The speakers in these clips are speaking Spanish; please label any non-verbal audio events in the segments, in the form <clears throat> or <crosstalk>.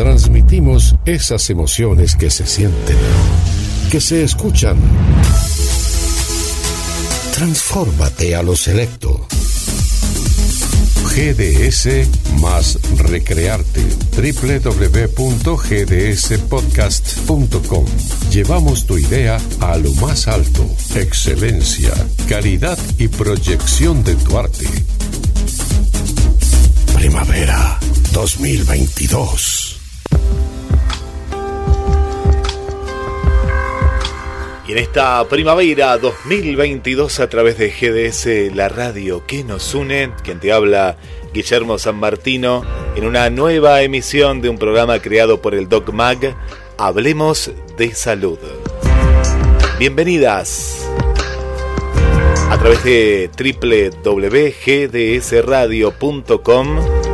transmitimos esas emociones que se sienten, que se escuchan. Transfórmate a lo selecto. GDS más recrearte. www.gdspodcast.com. Llevamos tu idea a lo más alto. Excelencia, calidad y proyección de tu arte. Primavera 2022. Y en esta primavera 2022 a través de GDS, la radio que nos une, quien te habla Guillermo San Martino, en una nueva emisión de un programa creado por el Doc Mag, Hablemos de Salud. Bienvenidas a través de www.gdsradio.com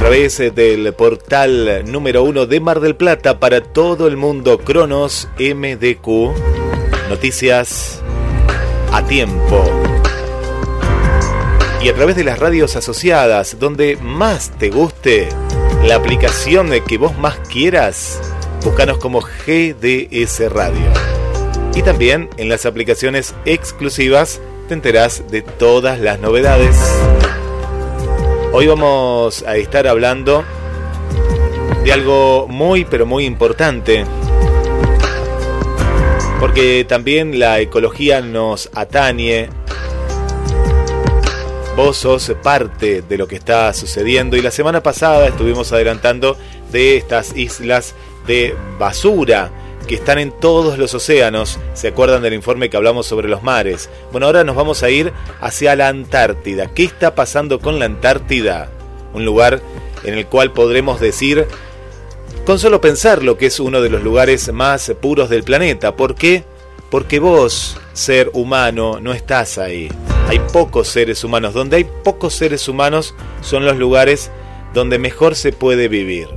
través del portal número uno de Mar del Plata para todo el mundo, Cronos MDQ. Noticias a tiempo. Y a través de las radios asociadas, donde más te guste la aplicación que vos más quieras, búscanos como GDS Radio. Y también en las aplicaciones exclusivas te enterás de todas las novedades. Hoy vamos a estar hablando de algo muy pero muy importante. Porque también la ecología nos atañe. Vos sos parte de lo que está sucediendo y la semana pasada estuvimos adelantando de estas islas de basura que están en todos los océanos. ¿Se acuerdan del informe que hablamos sobre los mares? Bueno, ahora nos vamos a ir hacia la Antártida. ¿Qué está pasando con la Antártida? Un lugar en el cual podremos decir, con solo pensar lo que es uno de los lugares más puros del planeta. ¿Por qué? Porque vos, ser humano, no estás ahí. Hay pocos seres humanos. Donde hay pocos seres humanos son los lugares donde mejor se puede vivir.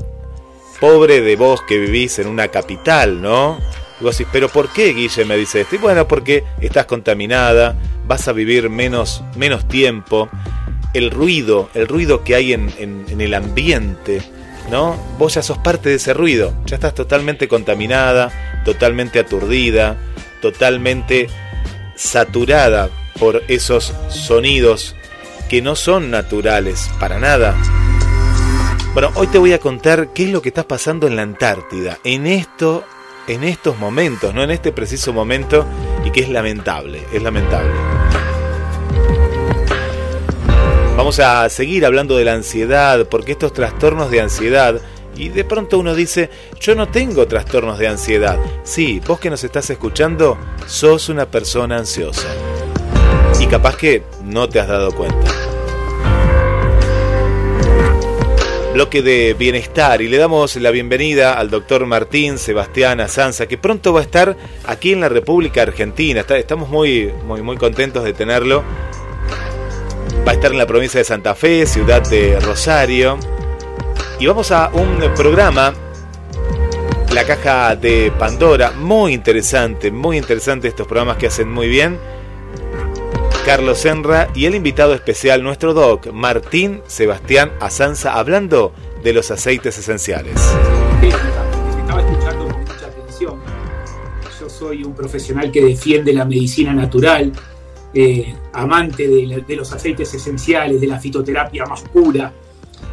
Pobre de vos que vivís en una capital, ¿no? Y vos decís, pero ¿por qué Guille me dice esto? Y bueno, porque estás contaminada, vas a vivir menos, menos tiempo. El ruido, el ruido que hay en, en el ambiente, ¿no? Vos ya sos parte de ese ruido, ya estás totalmente contaminada, totalmente aturdida, totalmente saturada por esos sonidos que no son naturales para nada. Bueno, hoy te voy a contar qué es lo que está pasando en la Antártida, en esto, en estos momentos, no en este preciso momento, y que es lamentable, es lamentable. Vamos a seguir hablando de la ansiedad, porque estos trastornos de ansiedad, y de pronto uno dice, yo no tengo trastornos de ansiedad. Sí, vos que nos estás escuchando, sos una persona ansiosa. Y capaz que no te has dado cuenta. Bloque de bienestar y le damos la bienvenida al doctor Martín Sebastián Azanza, que pronto va a estar aquí en la República Argentina. estamos muy, muy, muy contentos de tenerlo. Va a estar en la provincia de Santa Fe, ciudad de Rosario. Y vamos a un programa, La Caja de Pandora, muy interesante, muy interesante estos programas que hacen muy bien Carlos Senra y el invitado especial, nuestro doc, Martín Sebastián Azanza, hablando de los aceites esenciales. estaba escuchando con mucha atención. Yo soy un profesional que defiende la medicina natural, eh, amante de, los aceites esenciales, de la fitoterapia más pura,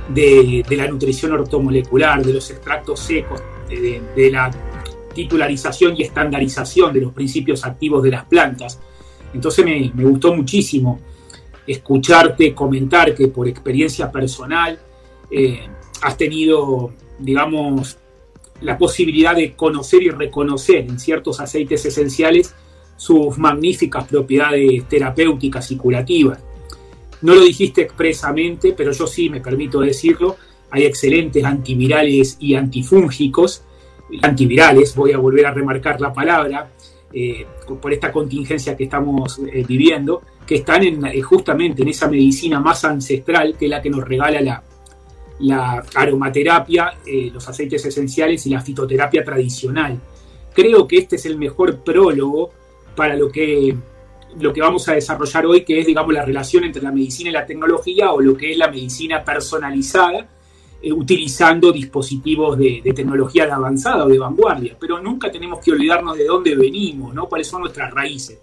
de, la nutrición ortomolecular, de los extractos secos, de la titularización y estandarización de los principios activos de las plantas entonces me, gustó muchísimo escucharte comentar que por experiencia personal eh, has tenido, digamos, la posibilidad de conocer y reconocer en ciertos aceites esenciales sus magníficas propiedades terapéuticas y curativas. No lo dijiste expresamente, pero yo sí me permito decirlo. Hay excelentes antivirales y antifúngicos, antivirales, voy a volver a remarcar la palabra, eh, por esta contingencia que estamos eh, viviendo, que están eh, justamente en esa medicina más ancestral que es la que nos regala la, la aromaterapia, los aceites esenciales y la fitoterapia tradicional. Creo que este es el mejor prólogo para lo que, lo que vamos a desarrollar hoy, que es, digamos, la relación entre la medicina y la tecnología o lo que es la medicina personalizada eh, utilizando dispositivos de, tecnología avanzada o de vanguardia, pero nunca tenemos que olvidarnos de dónde venimos, ¿no? cuáles son nuestras raíces.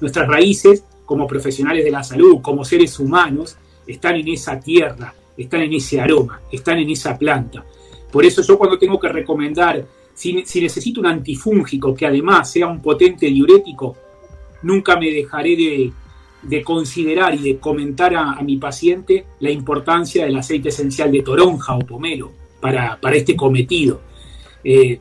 Nuestras raíces como profesionales de la salud, como seres humanos, están en esa tierra, están en ese aroma, están en esa planta. Por eso yo cuando tengo que recomendar, si, necesito un antifúngico que además sea un potente diurético, nunca me dejaré de, considerar y de comentar a, mi paciente la importancia del aceite esencial de toronja o pomelo para, este cometido. Eh,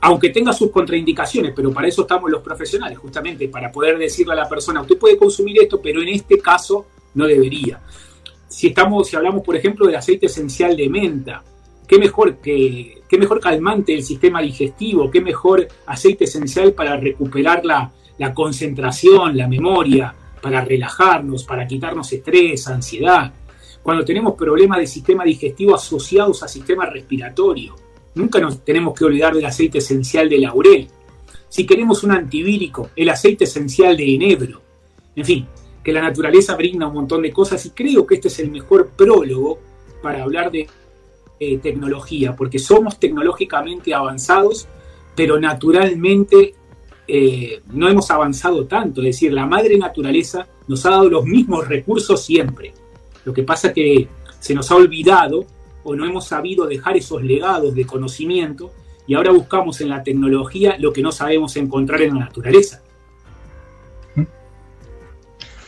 aunque tenga sus contraindicaciones, pero para eso estamos los profesionales, justamente para poder decirle a la persona, usted puede consumir esto, pero en este caso no debería. Si, estamos, si hablamos, por ejemplo, del aceite esencial de menta, qué mejor, que, qué mejor calmante del sistema digestivo, qué mejor aceite esencial para recuperar la, la concentración, la memoria, para relajarnos, para quitarnos estrés, ansiedad. Cuando tenemos problemas de sistema digestivo asociados a sistema respiratorio, nunca nos tenemos que olvidar del aceite esencial de laurel. Si queremos un antivírico, el aceite esencial de enebro. En fin, que la naturaleza brinda un montón de cosas y creo que este es el mejor prólogo para hablar de eh, tecnología, porque somos tecnológicamente avanzados, pero naturalmente eh, no hemos avanzado tanto. Es decir, la madre naturaleza nos ha dado los mismos recursos siempre. Lo que pasa es que se nos ha olvidado o no hemos sabido dejar esos legados de conocimiento y ahora buscamos en la tecnología lo que no sabemos encontrar en la naturaleza.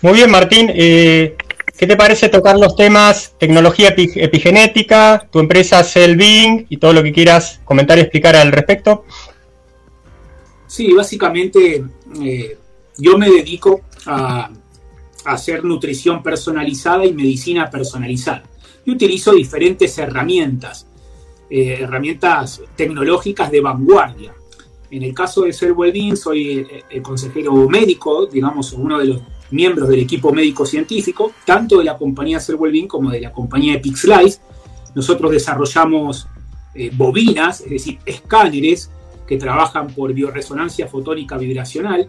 Muy bien, Martín. Eh, ¿Qué te parece tocar los temas tecnología epigenética, tu empresa Cellbing y todo lo que quieras comentar y explicar al respecto? Sí, básicamente eh, yo me dedico a, hacer nutrición personalizada y medicina personalizada. Y utilizo diferentes herramientas, eh, herramientas tecnológicas de vanguardia. En el caso de Ser soy el consejero médico, digamos, uno de los miembros del equipo médico-científico, tanto de la compañía Ser como de la compañía Epixlice. Nosotros desarrollamos eh, bobinas, es decir, escáneres que trabajan por bioresonancia fotónica vibracional.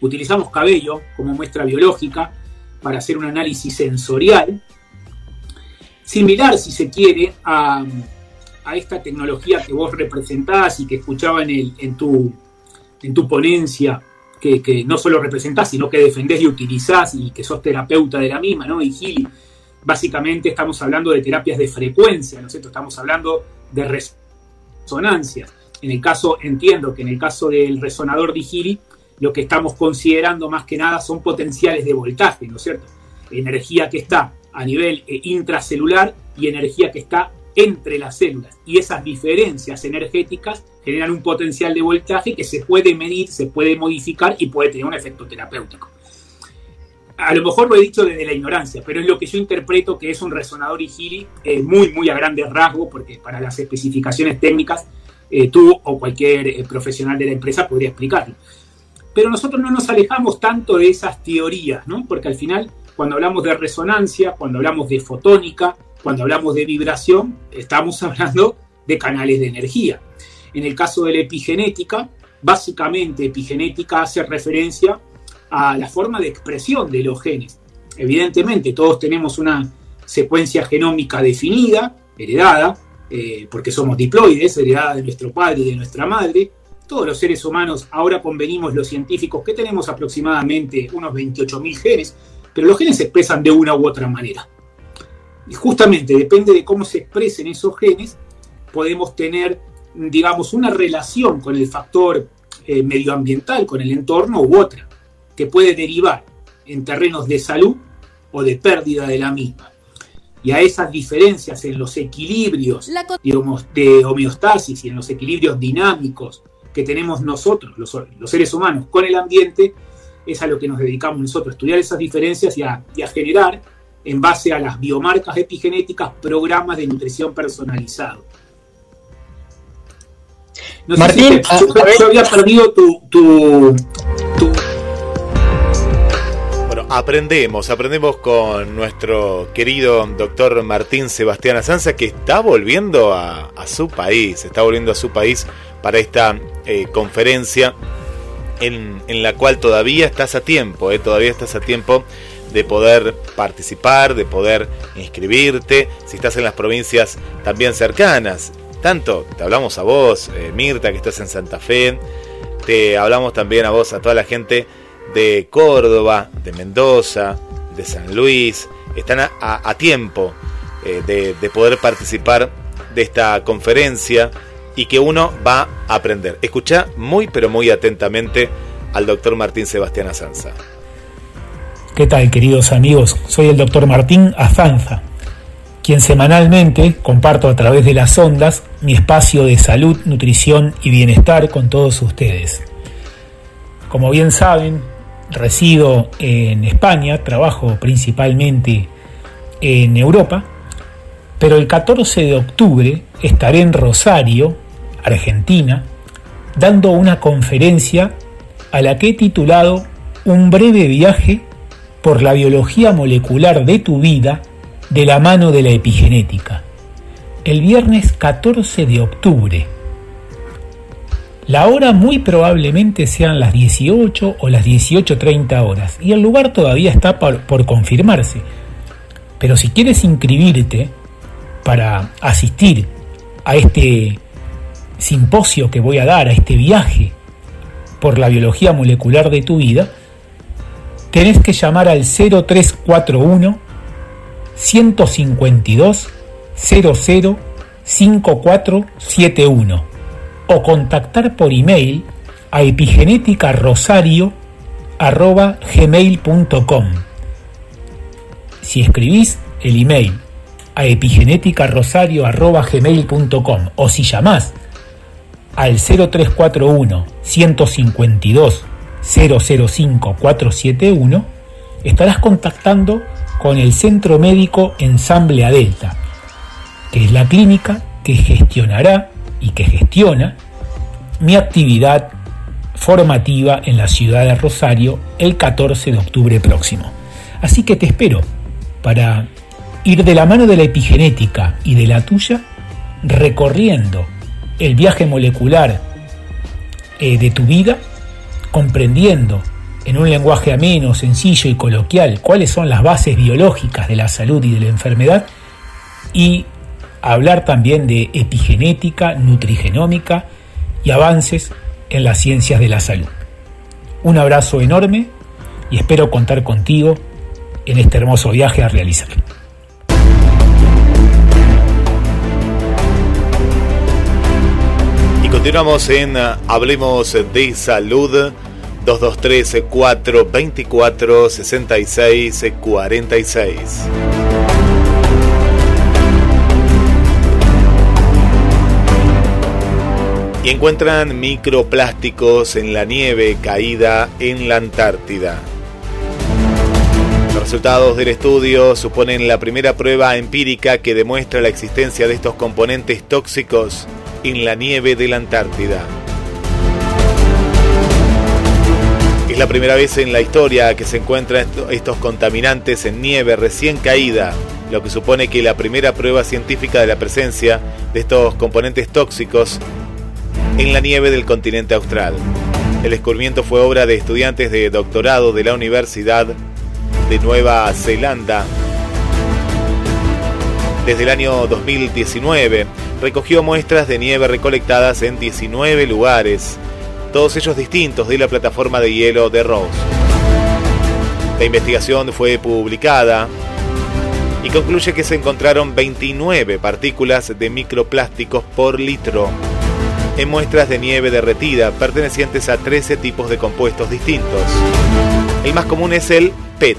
Utilizamos cabello como muestra biológica para hacer un análisis sensorial, similar, si se quiere, a, esta tecnología que vos representás y que escuchaba en, el, en, tu, en tu ponencia que, no solo representás, sino que defendés y utilizás y que sos terapeuta de la misma, ¿no? Y Gili, básicamente estamos hablando de terapias de frecuencia, ¿no es cierto? Estamos hablando de resonancias. En el caso, entiendo que en el caso del resonador de Gili, lo que estamos considerando más que nada son potenciales de voltaje, ¿no es cierto? Energía que está a nivel eh, intracelular y energía que está entre las células. Y esas diferencias energéticas generan un potencial de voltaje que se puede medir, se puede modificar y puede tener un efecto terapéutico. A lo mejor lo he dicho desde la ignorancia, pero es lo que yo interpreto que es un resonador IGIRI eh, muy, muy a grandes rasgos, porque para las especificaciones técnicas eh, tú o cualquier eh, profesional de la empresa podría explicarlo. Pero nosotros no nos alejamos tanto de esas teorías, ¿no? porque al final, cuando hablamos de resonancia, cuando hablamos de fotónica, cuando hablamos de vibración, estamos <laughs> hablando de canales de energía. En el caso de la epigenética, básicamente epigenética hace referencia a la forma de expresión de los genes. Evidentemente, todos tenemos una secuencia genómica definida, heredada, eh, porque somos diploides, heredada de nuestro padre y de nuestra madre. Todos los seres humanos, ahora convenimos los científicos que tenemos aproximadamente unos 28.000 genes, pero los genes se expresan de una u otra manera. Y justamente depende de cómo se expresen esos genes, podemos tener, digamos, una relación con el factor eh, medioambiental, con el entorno u otra, que puede derivar en terrenos de salud o de pérdida de la misma. Y a esas diferencias en los equilibrios de homeostasis y en los equilibrios dinámicos que tenemos nosotros, los, seres humanos, con el ambiente, es a lo que nos dedicamos nosotros, estudiar esas diferencias y a generar en base a las biomarcas epigenéticas, programas de nutrición personalizado. No Martín, sé yo, había perdido tu, Bueno, aprendemos, aprendemos con nuestro querido doctor Martín Sebastián Azanza, que está volviendo a, su país, está volviendo a su país para esta eh, conferencia en, la cual todavía estás a tiempo, eh, todavía estás a tiempo de poder participar, de poder inscribirte, si estás en las provincias también cercanas. Tanto te hablamos a vos, eh, Mirta, que estás en Santa Fe, te hablamos también a vos, a toda la gente de Córdoba, de Mendoza, de San Luis, están a, tiempo eh, de, de poder participar de esta conferencia y que uno va a aprender. Escucha muy pero muy atentamente al doctor Martín Sebastián Azanza. ¿Qué tal, queridos amigos? Soy el doctor Martín Azanza, quien semanalmente comparto a través de las ondas mi espacio de salud, nutrición y bienestar con todos ustedes. Como bien saben, resido en España, trabajo principalmente en Europa, pero el 14 de octubre estaré en Rosario, Argentina, dando una conferencia a la que he titulado Un breve viaje por la biología molecular de tu vida de la mano de la epigenética. El viernes 14 de octubre. La hora muy probablemente sean las 18 o las 18.30 horas y el lugar todavía está por, por confirmarse. Pero si quieres inscribirte para asistir a este simposio que voy a dar, a este viaje por la biología molecular de tu vida, tenés que llamar al 0341 152 00 5471 o contactar por email a epigenéticarosario.gmail.com Si escribís el email a epigenéticarosario.gmail.com o si llamás al 0341 152 005 471 estarás contactando con el Centro Médico Ensamble Adelta, que es la clínica que gestionará y que gestiona mi actividad formativa en la ciudad de Rosario el 14 de octubre próximo. Así que te espero para ir de la mano de la epigenética y de la tuya recorriendo el viaje molecular eh, de tu vida, comprendiendo en un lenguaje ameno, sencillo y coloquial cuáles son las bases biológicas de la salud y de la enfermedad y hablar también de epigenética, nutrigenómica y avances en las ciencias de la salud. Un abrazo enorme y espero contar contigo en este hermoso viaje a realizar. Continuamos en uh, Hablemos de Salud 223 424 66 46. Y encuentran microplásticos en la nieve caída en la Antártida. Los resultados del estudio suponen la primera prueba empírica que demuestra la existencia de estos componentes tóxicos en la nieve de la Antártida. Es la primera vez en la historia que se encuentran estos contaminantes en nieve recién caída, lo que supone que la primera prueba científica de la presencia de estos componentes tóxicos en la nieve del continente austral. El descubrimiento fue obra de estudiantes de doctorado de la Universidad de Nueva Zelanda desde el año 2019 recogió muestras de nieve recolectadas en 19 lugares, todos ellos distintos de la plataforma de hielo de Rose. La investigación fue publicada y concluye que se encontraron 29 partículas de microplásticos por litro en muestras de nieve derretida pertenecientes a 13 tipos de compuestos distintos. El más común es el PET.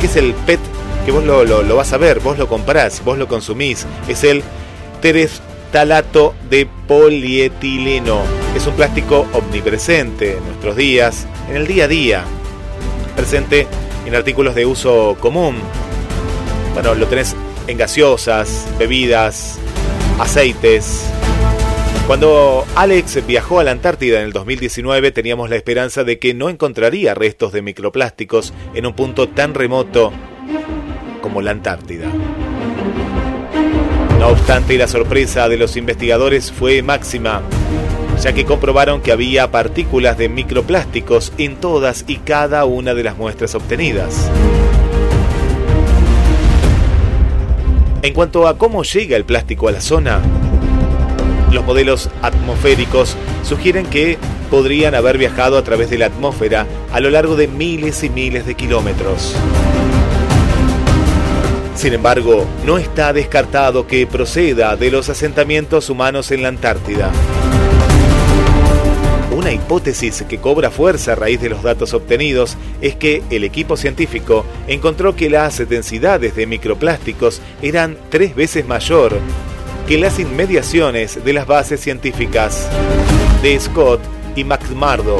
¿Qué es el PET? Que vos lo, lo vas a ver, vos lo comprás, vos lo consumís. Es el talato de polietileno. Es un plástico omnipresente en nuestros días, en el día a día. Presente en artículos de uso común. Bueno, lo tenés en gaseosas, bebidas, aceites. Cuando Alex viajó a la Antártida en el 2019 teníamos la esperanza de que no encontraría restos de microplásticos en un punto tan remoto como la Antártida. No obstante, la sorpresa de los investigadores fue máxima, ya que comprobaron que había partículas de microplásticos en todas y cada una de las muestras obtenidas. En cuanto a cómo llega el plástico a la zona, los modelos atmosféricos sugieren que podrían haber viajado a través de la atmósfera a lo largo de miles y miles de kilómetros. Sin embargo, no está descartado que proceda de los asentamientos humanos en la Antártida. Una hipótesis que cobra fuerza a raíz de los datos obtenidos es que el equipo científico encontró que las densidades de microplásticos eran tres veces mayor que las inmediaciones de las bases científicas de Scott y McMurdo.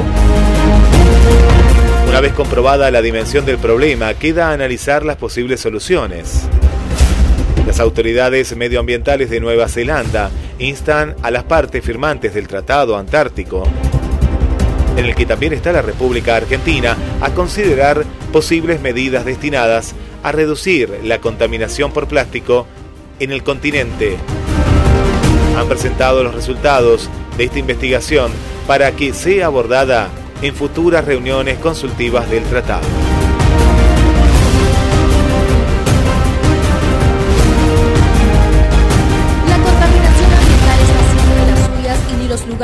Una vez comprobada la dimensión del problema, queda analizar las posibles soluciones. Las autoridades medioambientales de Nueva Zelanda instan a las partes firmantes del Tratado Antártico en el que también está la República Argentina, a considerar posibles medidas destinadas a reducir la contaminación por plástico en el continente. Han presentado los resultados de esta investigación para que sea abordada en futuras reuniones consultivas del tratado.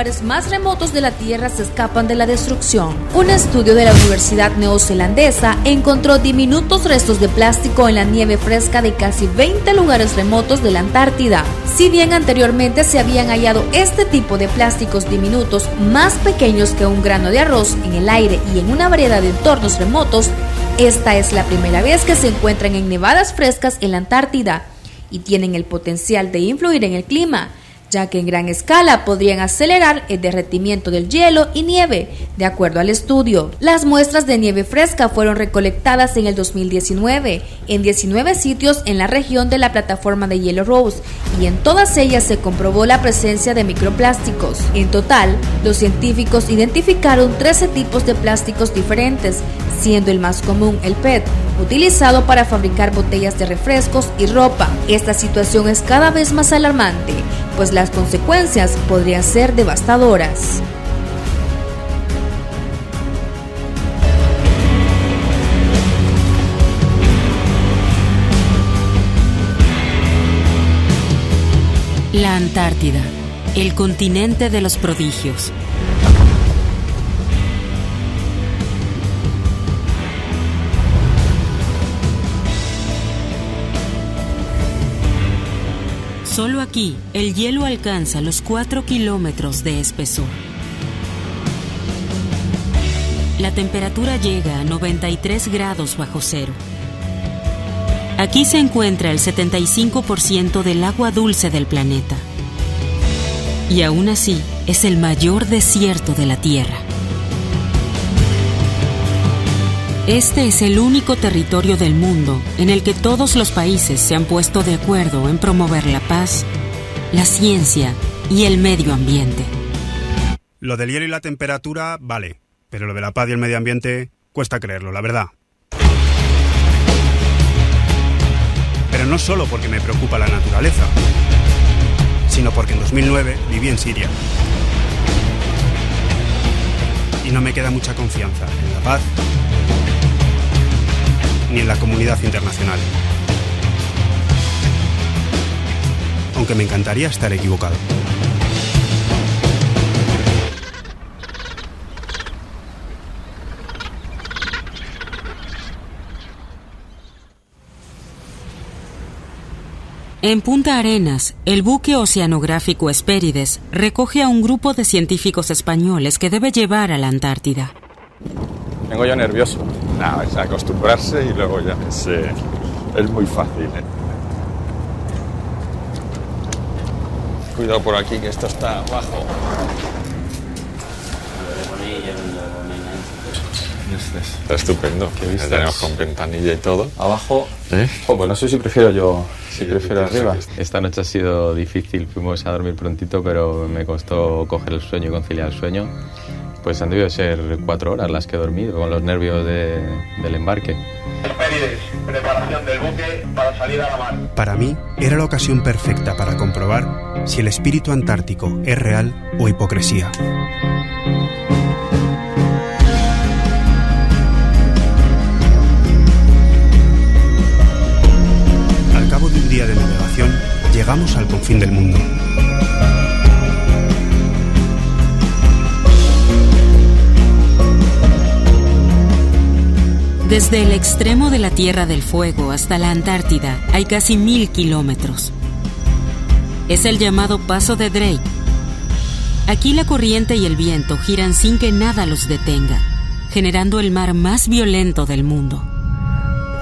Lugares más remotos de la Tierra se escapan de la destrucción. Un estudio de la Universidad Neozelandesa encontró diminutos restos de plástico en la nieve fresca de casi 20 lugares remotos de la Antártida. Si bien anteriormente se habían hallado este tipo de plásticos diminutos más pequeños que un grano de arroz en el aire y en una variedad de entornos remotos, esta es la primera vez que se encuentran en nevadas frescas en la Antártida y tienen el potencial de influir en el clima ya que en gran escala podrían acelerar el derretimiento del hielo y nieve, de acuerdo al estudio. Las muestras de nieve fresca fueron recolectadas en el 2019 en 19 sitios en la región de la plataforma de hielo Rose y en todas ellas se comprobó la presencia de microplásticos. En total, los científicos identificaron 13 tipos de plásticos diferentes, siendo el más común el PET, utilizado para fabricar botellas de refrescos y ropa. Esta situación es cada vez más alarmante, pues las consecuencias podrían ser devastadoras. La Antártida, el continente de los prodigios. Solo aquí el hielo alcanza los 4 kilómetros de espesor. La temperatura llega a 93 grados bajo cero. Aquí se encuentra el 75% del agua dulce del planeta. Y aún así es el mayor desierto de la Tierra. Este es el único territorio del mundo en el que todos los países se han puesto de acuerdo en promover la paz, la ciencia y el medio ambiente. Lo del hielo y la temperatura, vale, pero lo de la paz y el medio ambiente cuesta creerlo, la verdad. Pero no solo porque me preocupa la naturaleza, sino porque en 2009 viví en Siria. Y no me queda mucha confianza en la paz ni en la comunidad internacional. Aunque me encantaría estar equivocado. En Punta Arenas, el buque oceanográfico Espérides recoge a un grupo de científicos españoles que debe llevar a la Antártida. Vengo yo nervioso. Nada, es acostumbrarse y luego ya. Sí, es muy fácil. ¿eh? Cuidado por aquí, que esto está abajo. Está estupendo. ¿Qué Ya tenemos con ventanilla y todo. Abajo. ¿Eh? Oh, pues no sé si prefiero yo. Si prefiero arriba. Esta noche ha sido difícil, fuimos a dormir prontito, pero me costó coger el sueño y conciliar el sueño. Pues han debido ser cuatro horas las que he dormido con los nervios de- del embarque. preparación del buque para salir a la mar. Para mí, era la ocasión perfecta para comprobar si el espíritu antártico es real o hipocresía. Al cabo de un día de navegación, llegamos al confín del mundo. Desde el extremo de la Tierra del Fuego hasta la Antártida hay casi mil kilómetros. Es el llamado Paso de Drake. Aquí la corriente y el viento giran sin que nada los detenga, generando el mar más violento del mundo.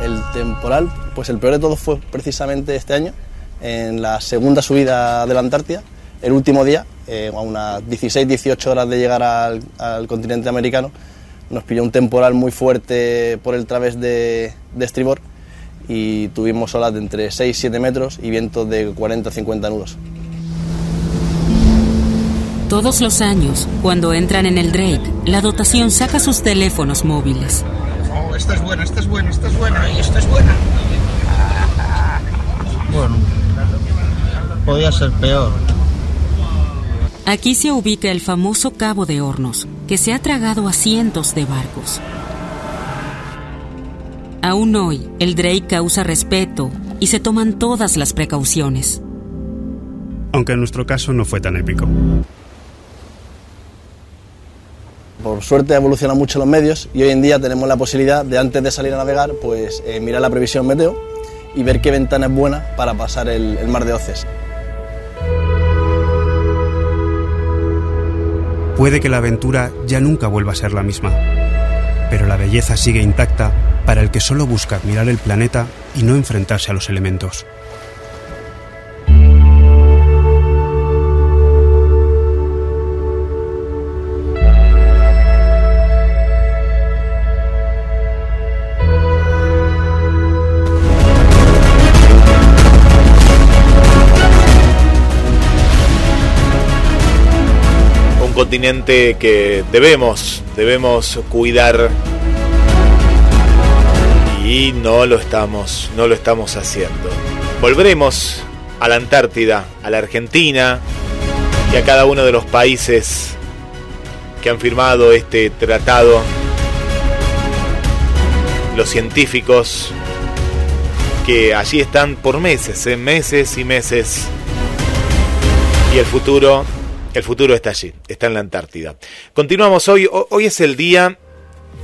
El temporal, pues el peor de todos fue precisamente este año, en la segunda subida de la Antártida, el último día, eh, a unas 16-18 horas de llegar al, al continente americano, nos pilló un temporal muy fuerte por el través de, de estribor y tuvimos olas de entre 6 y 7 metros y vientos de 40 50 nudos. Todos los años, cuando entran en el Drake, la dotación saca sus teléfonos móviles. Oh, esta es buena, esta es buena, esta es buena y esta es buena. Bueno, podía ser peor. Aquí se ubica el famoso Cabo de Hornos, que se ha tragado a cientos de barcos. Aún hoy, el Drake causa respeto y se toman todas las precauciones. Aunque en nuestro caso no fue tan épico. Por suerte evolucionan mucho los medios y hoy en día tenemos la posibilidad de antes de salir a navegar, pues eh, mirar la previsión meteo y ver qué ventana es buena para pasar el, el mar de Oces. Puede que la aventura ya nunca vuelva a ser la misma, pero la belleza sigue intacta para el que solo busca admirar el planeta y no enfrentarse a los elementos. Continente que debemos, debemos cuidar y no lo estamos, no lo estamos haciendo. Volveremos a la Antártida, a la Argentina y a cada uno de los países que han firmado este tratado. Los científicos que allí están por meses, en meses y meses. Y el futuro, el futuro está allí, está en la Antártida. Continuamos hoy, hoy es el día,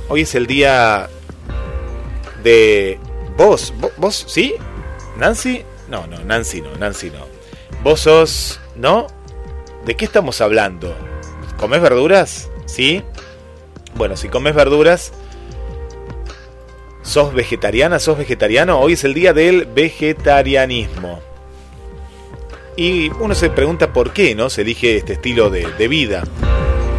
hoy es el día de vos, vos, ¿sí? Nancy, no, no, Nancy no, Nancy no. Vos sos, ¿no? ¿De qué estamos hablando? ¿Comes verduras? ¿Sí? Bueno, si comes verduras, ¿sos vegetariana? ¿Sos vegetariano? Hoy es el día del vegetarianismo. Y uno se pregunta por qué, ¿no? Se elige este estilo de, vida.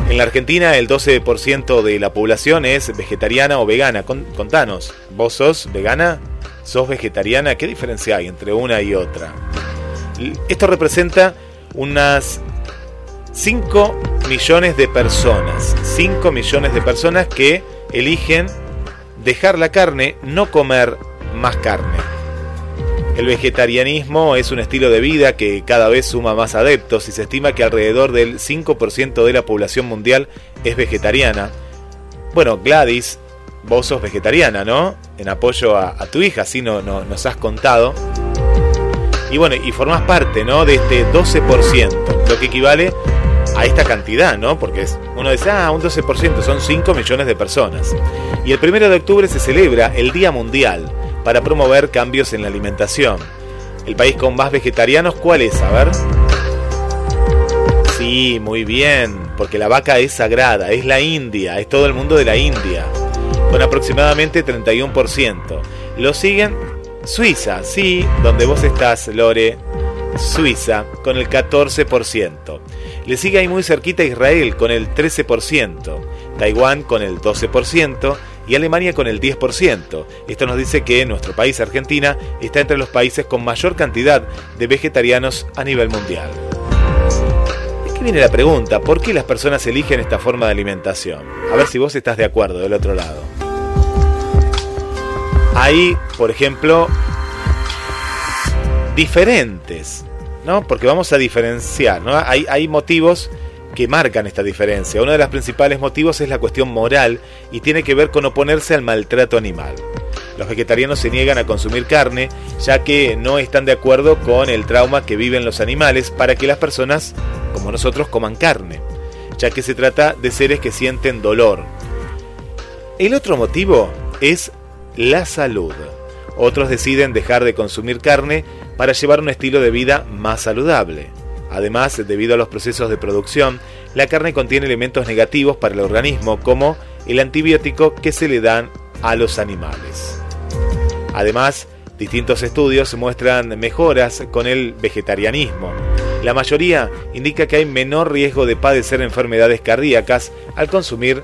En la Argentina el 12% de la población es vegetariana o vegana. Con- contanos, ¿vos sos vegana? ¿Sos vegetariana? ¿Qué diferencia hay entre una y otra? Esto representa unas 5 millones de personas. 5 millones de personas que eligen dejar la carne, no comer más carne. El vegetarianismo es un estilo de vida que cada vez suma más adeptos y se estima que alrededor del 5% de la población mundial es vegetariana. Bueno, Gladys, vos sos vegetariana, ¿no? En apoyo a, tu hija, así no, no- nos has contado. Y bueno, y formás parte, ¿no? De este 12%, lo que equivale a esta cantidad, ¿no? Porque es- uno dice, ah, un 12%, son 5 millones de personas. Y el primero de octubre se celebra el Día Mundial para promover cambios en la alimentación. El país con más vegetarianos, ¿cuál es? A ver. Sí, muy bien, porque la vaca es sagrada, es la India, es todo el mundo de la India, con aproximadamente 31%. Lo siguen Suiza, sí, donde vos estás, Lore, Suiza, con el 14%. Le sigue ahí muy cerquita Israel, con el 13%, Taiwán con el 12% y Alemania con el 10%. Esto nos dice que nuestro país, Argentina, está entre los países con mayor cantidad de vegetarianos a nivel mundial. Aquí viene la pregunta, ¿por qué las personas eligen esta forma de alimentación? A ver si vos estás de acuerdo del otro lado. Hay, por ejemplo, diferentes, ¿no? Porque vamos a diferenciar, ¿no? Hay, hay motivos que marcan esta diferencia. Uno de los principales motivos es la cuestión moral y tiene que ver con oponerse al maltrato animal. Los vegetarianos se niegan a consumir carne ya que no están de acuerdo con el trauma que viven los animales para que las personas como nosotros coman carne, ya que se trata de seres que sienten dolor. El otro motivo es la salud. Otros deciden dejar de consumir carne para llevar un estilo de vida más saludable. Además, debido a los procesos de producción, la carne contiene elementos negativos para el organismo como el antibiótico que se le dan a los animales. Además, distintos estudios muestran mejoras con el vegetarianismo. La mayoría indica que hay menor riesgo de padecer enfermedades cardíacas al consumir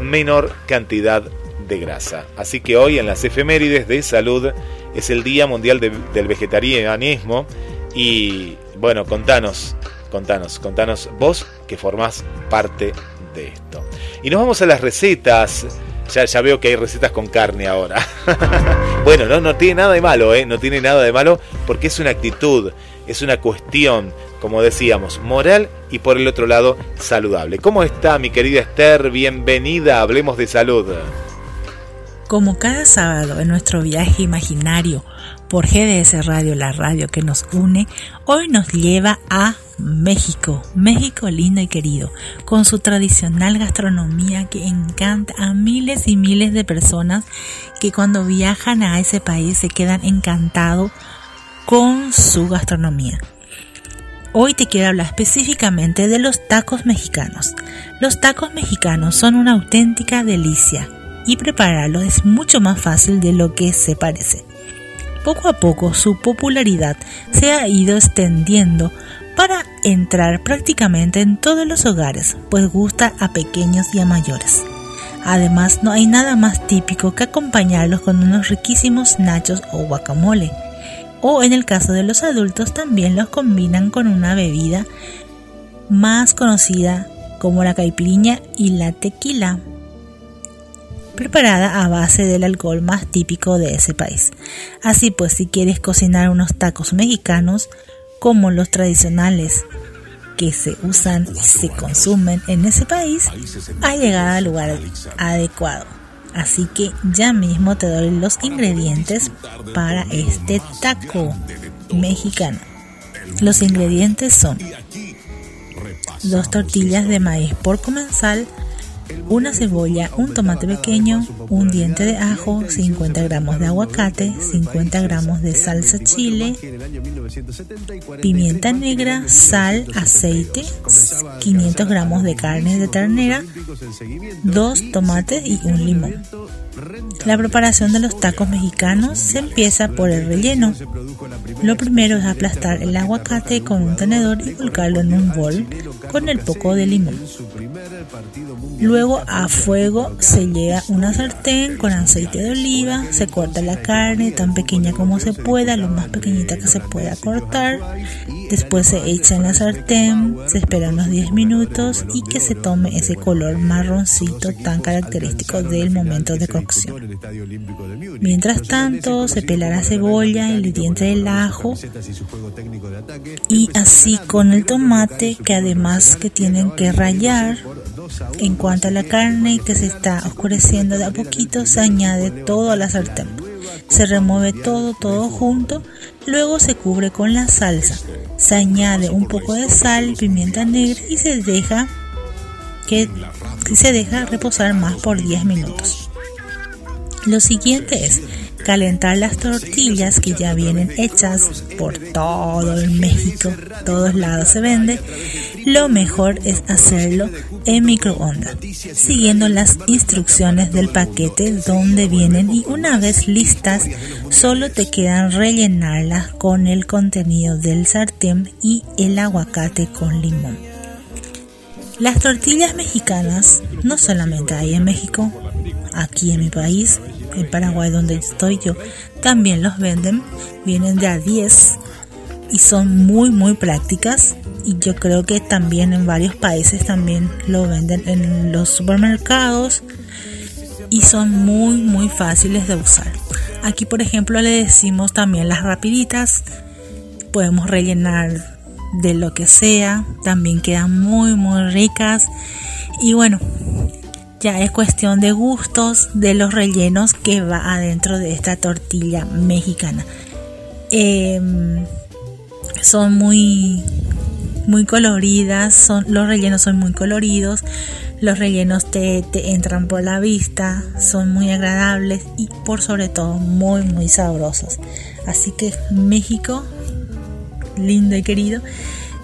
menor cantidad de grasa. Así que hoy en las efemérides de salud es el Día Mundial del Vegetarianismo y bueno, contanos, contanos, contanos vos que formás parte de esto. Y nos vamos a las recetas. Ya, ya veo que hay recetas con carne ahora. <laughs> bueno, no, no tiene nada de malo, ¿eh? No tiene nada de malo porque es una actitud, es una cuestión, como decíamos, moral y por el otro lado, saludable. ¿Cómo está mi querida Esther? Bienvenida, hablemos de salud. Como cada sábado en nuestro viaje imaginario por GDS Radio, la radio que nos une, hoy nos lleva a México, México lindo y querido, con su tradicional gastronomía que encanta a miles y miles de personas que cuando viajan a ese país se quedan encantados con su gastronomía. Hoy te quiero hablar específicamente de los tacos mexicanos. Los tacos mexicanos son una auténtica delicia y prepararlo es mucho más fácil de lo que se parece. Poco a poco su popularidad se ha ido extendiendo para entrar prácticamente en todos los hogares, pues gusta a pequeños y a mayores. Además, no hay nada más típico que acompañarlos con unos riquísimos nachos o guacamole. O en el caso de los adultos también los combinan con una bebida más conocida como la caipirinha y la tequila preparada a base del alcohol más típico de ese país. Así pues, si quieres cocinar unos tacos mexicanos como los tradicionales que se usan y se consumen en ese país, ha llegado al lugar adecuado. Así que ya mismo te doy los ingredientes para este taco mexicano. Los ingredientes son dos tortillas de maíz por comensal, una cebolla, un tomate pequeño, un diente de ajo, 50 gramos de aguacate, 50 gramos de salsa chile, pimienta negra, sal, aceite, 500 gramos de carne de ternera, dos tomates y un limón. La preparación de los tacos mexicanos se empieza por el relleno. Lo primero es aplastar el aguacate con un tenedor y volcarlo en un bol con el poco de limón. A fuego se llega una sartén con aceite de oliva, se corta la carne tan pequeña como se pueda, lo más pequeñita que se pueda cortar. Después se echa en la sartén, se espera unos 10 minutos y que se tome ese color marroncito tan característico del momento de cocción. Mientras tanto, se pela la cebolla, el diente del ajo y así con el tomate que además que tienen que rayar en cuanto la carne que se está oscureciendo de a poquito, se añade todo a la sartén. Se remueve todo, todo junto. Luego se cubre con la salsa. Se añade un poco de sal, pimienta negra y se deja que se deja reposar más por 10 minutos. Lo siguiente es calentar las tortillas que ya vienen hechas por todo el México, todos lados se vende. Lo mejor es hacerlo en microondas, siguiendo las instrucciones del paquete donde vienen y una vez listas, solo te quedan rellenarlas con el contenido del sartén y el aguacate con limón. Las tortillas mexicanas no solamente hay en México, aquí en mi país en Paraguay donde estoy yo, también los venden, vienen de a 10 y son muy muy prácticas y yo creo que también en varios países también lo venden en los supermercados y son muy muy fáciles de usar. Aquí por ejemplo le decimos también las rapiditas, podemos rellenar de lo que sea, también quedan muy muy ricas y bueno, ya es cuestión de gustos de los rellenos que va adentro de esta tortilla mexicana. Em, son muy muy coloridas, son, los rellenos son muy coloridos, los rellenos te, te, entran por la vista, son muy agradables y por sobre todo muy muy sabrosos. Así que México lindo y querido,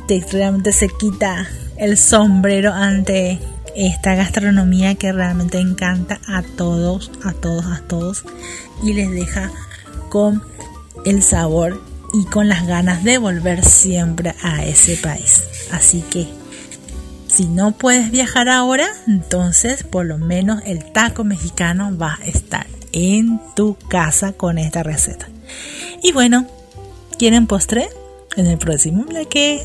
te, realmente se quita el sombrero ante esta gastronomía que realmente encanta a todos, a todos, a todos y les deja con el sabor y con las ganas de volver siempre a ese país. Así que si no puedes viajar ahora, entonces por lo menos el taco mexicano va a estar en tu casa con esta receta. Y bueno, ¿quieren postre? en el próximo bloque.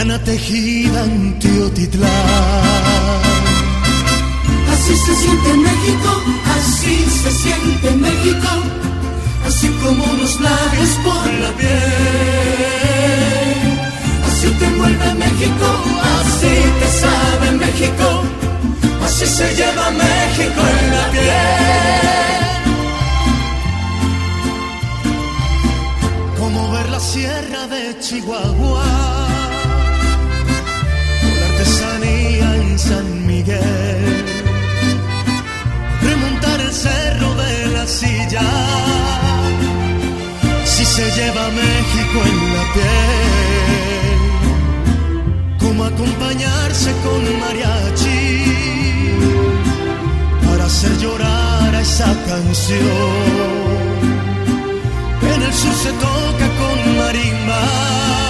lana tejida en Teotitlán. Así se siente México, así se siente México, así como unos labios por la piel. Así te envuelve México, así te sabe México, así se lleva México en la piel. Como ver la sierra de Chihuahua María y San Miguel. Remontar el cerro de la silla, si se lleva México en la piel. Como acompañarse con mariachi para hacer llorar a esa canción. En el sur se toca con marimba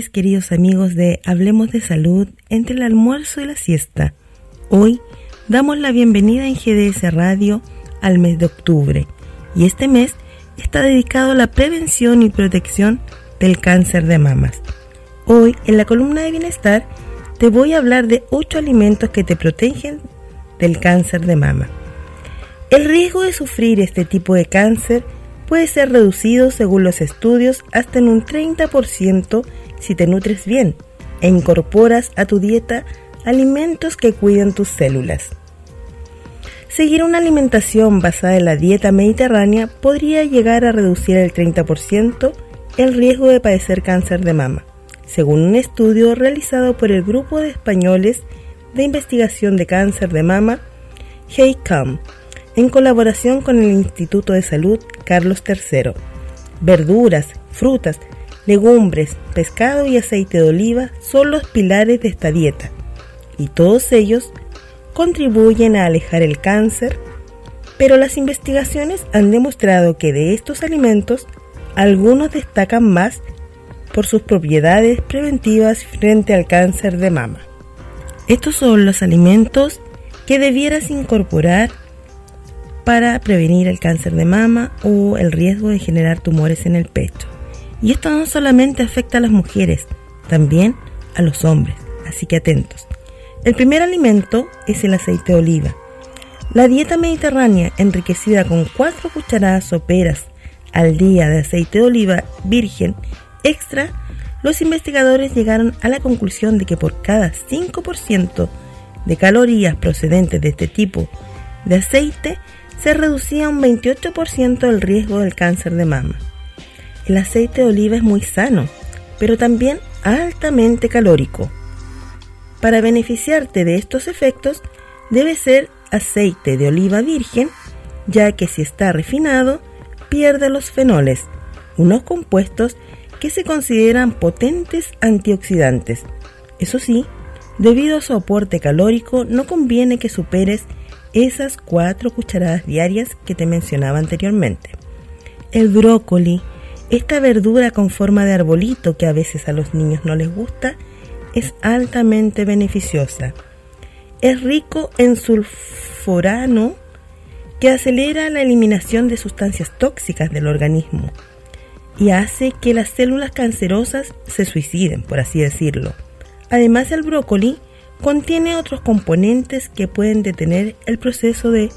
queridos amigos de Hablemos de Salud entre el almuerzo y la siesta. Hoy damos la bienvenida en GDS Radio al mes de octubre y este mes está dedicado a la prevención y protección del cáncer de mamas. Hoy en la columna de bienestar te voy a hablar de 8 alimentos que te protegen del cáncer de mama. El riesgo de sufrir este tipo de cáncer puede ser reducido según los estudios hasta en un 30% si te nutres bien e incorporas a tu dieta alimentos que cuiden tus células. Seguir una alimentación basada en la dieta mediterránea podría llegar a reducir el 30% el riesgo de padecer cáncer de mama, según un estudio realizado por el Grupo de Españoles de Investigación de Cáncer de Mama, HEICAM, en colaboración con el Instituto de Salud Carlos III. Verduras, frutas, legumbres, pescado y aceite de oliva son los pilares de esta dieta, y todos ellos contribuyen a alejar el cáncer, pero las investigaciones han demostrado que de estos alimentos algunos destacan más por sus propiedades preventivas frente al cáncer de mama. Estos son los alimentos que debieras incorporar para prevenir el cáncer de mama o el riesgo de generar tumores en el pecho. Y esto no solamente afecta a las mujeres, también a los hombres, así que atentos. El primer alimento es el aceite de oliva. La dieta mediterránea enriquecida con 4 cucharadas soperas al día de aceite de oliva virgen extra, los investigadores llegaron a la conclusión de que por cada 5% de calorías procedentes de este tipo de aceite se reducía un 28% el riesgo del cáncer de mama. El aceite de oliva es muy sano, pero también altamente calórico. Para beneficiarte de estos efectos, debe ser aceite de oliva virgen, ya que si está refinado, pierde los fenoles, unos compuestos que se consideran potentes antioxidantes. Eso sí, debido a su aporte calórico, no conviene que superes esas cuatro cucharadas diarias que te mencionaba anteriormente. El brócoli, esta verdura con forma de arbolito que a veces a los niños no les gusta, es altamente beneficiosa. Es rico en sulforano que acelera la eliminación de sustancias tóxicas del organismo y hace que las células cancerosas se suiciden, por así decirlo. Además, el brócoli contiene otros componentes que pueden detener el proceso de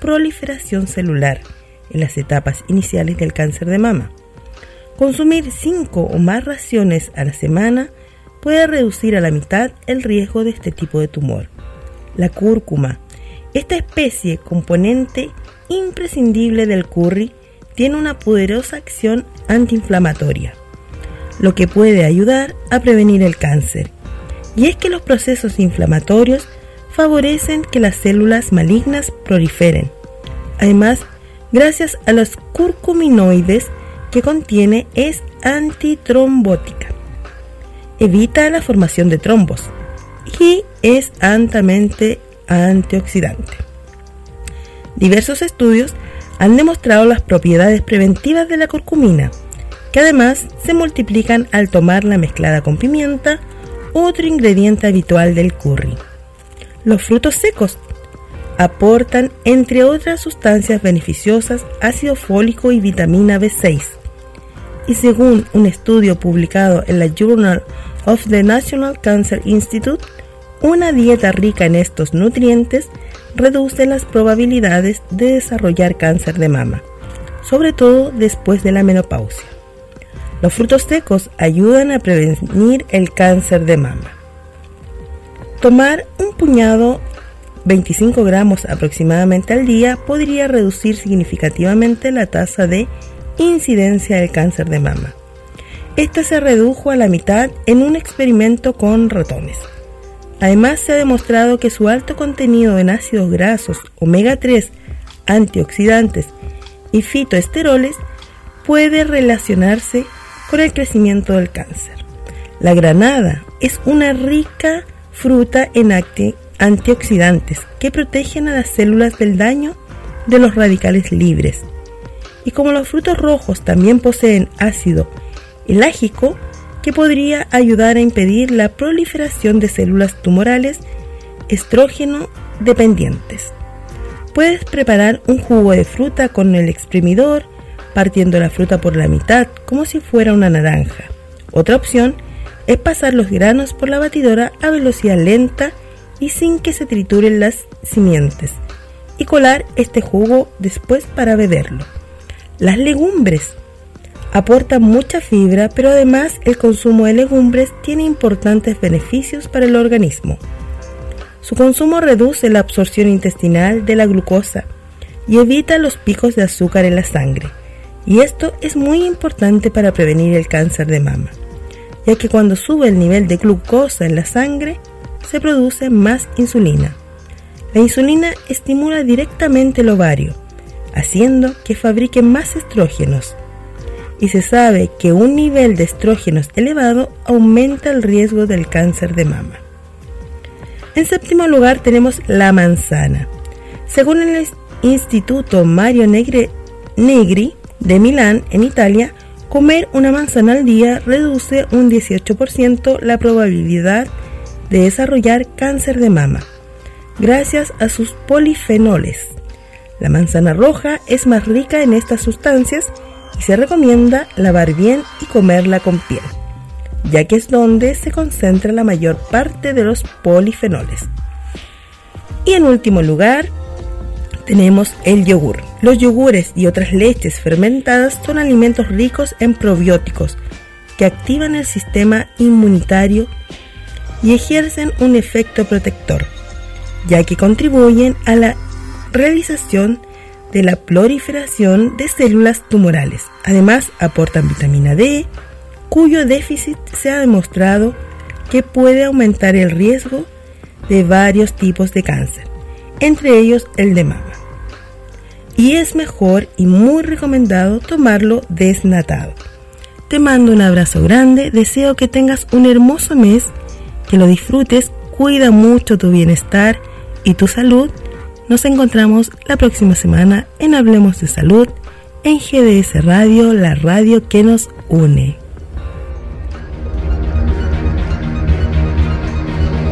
proliferación celular en las etapas iniciales del cáncer de mama. Consumir 5 o más raciones a la semana puede reducir a la mitad el riesgo de este tipo de tumor. La cúrcuma. Esta especie, componente imprescindible del curry, tiene una poderosa acción antiinflamatoria, lo que puede ayudar a prevenir el cáncer. Y es que los procesos inflamatorios favorecen que las células malignas proliferen. Además, gracias a los curcuminoides que contiene, es antitrombótica evita la formación de trombos y es altamente antioxidante. Diversos estudios han demostrado las propiedades preventivas de la curcumina, que además se multiplican al tomarla mezclada con pimienta, otro ingrediente habitual del curry. Los frutos secos aportan, entre otras sustancias beneficiosas, ácido fólico y vitamina B6. Y según un estudio publicado en la Journal of the National Cancer Institute, una dieta rica en estos nutrientes reduce las probabilidades de desarrollar cáncer de mama, sobre todo después de la menopausia. Los frutos secos ayudan a prevenir el cáncer de mama. Tomar un puñado 25 gramos aproximadamente al día podría reducir significativamente la tasa de incidencia del cáncer de mama. Esta se redujo a la mitad en un experimento con ratones. Además, se ha demostrado que su alto contenido en ácidos grasos, omega 3, antioxidantes y fitoesteroles puede relacionarse con el crecimiento del cáncer. La granada es una rica fruta en antioxidantes que protegen a las células del daño de los radicales libres. Y como los frutos rojos también poseen ácido elágico que podría ayudar a impedir la proliferación de células tumorales estrógeno dependientes. Puedes preparar un jugo de fruta con el exprimidor, partiendo la fruta por la mitad como si fuera una naranja. Otra opción es pasar los granos por la batidora a velocidad lenta y sin que se trituren las simientes. y colar este jugo después para beberlo. Las legumbres aportan mucha fibra, pero además el consumo de legumbres tiene importantes beneficios para el organismo. Su consumo reduce la absorción intestinal de la glucosa y evita los picos de azúcar en la sangre. Y esto es muy importante para prevenir el cáncer de mama, ya que cuando sube el nivel de glucosa en la sangre, se produce más insulina. La insulina estimula directamente el ovario, haciendo que fabrique más estrógenos. Y se sabe que un nivel de estrógenos elevado aumenta el riesgo del cáncer de mama. En séptimo lugar tenemos la manzana. Según el Instituto Mario Negri, Negri de Milán, en Italia, comer una manzana al día reduce un 18% la probabilidad de desarrollar cáncer de mama, gracias a sus polifenoles. La manzana roja es más rica en estas sustancias y se recomienda lavar bien y comerla con piel ya que es donde se concentra la mayor parte de los polifenoles. Y en último lugar, tenemos el yogur. Los yogures y otras leches fermentadas son alimentos ricos en probióticos que activan el sistema inmunitario y ejercen un efecto protector, ya que contribuyen a la realización de la proliferación de células tumorales. Además, aportan vitamina D, cuyo déficit se ha demostrado que puede aumentar el riesgo de varios tipos de cáncer, entre ellos el de mama. Y es mejor y muy recomendado tomarlo desnatado. Te mando un abrazo grande, deseo que tengas un hermoso mes, que lo disfrutes, cuida mucho tu bienestar y tu salud. Nos encontramos la próxima semana en Hablemos de Salud en GDS Radio, la radio que nos une.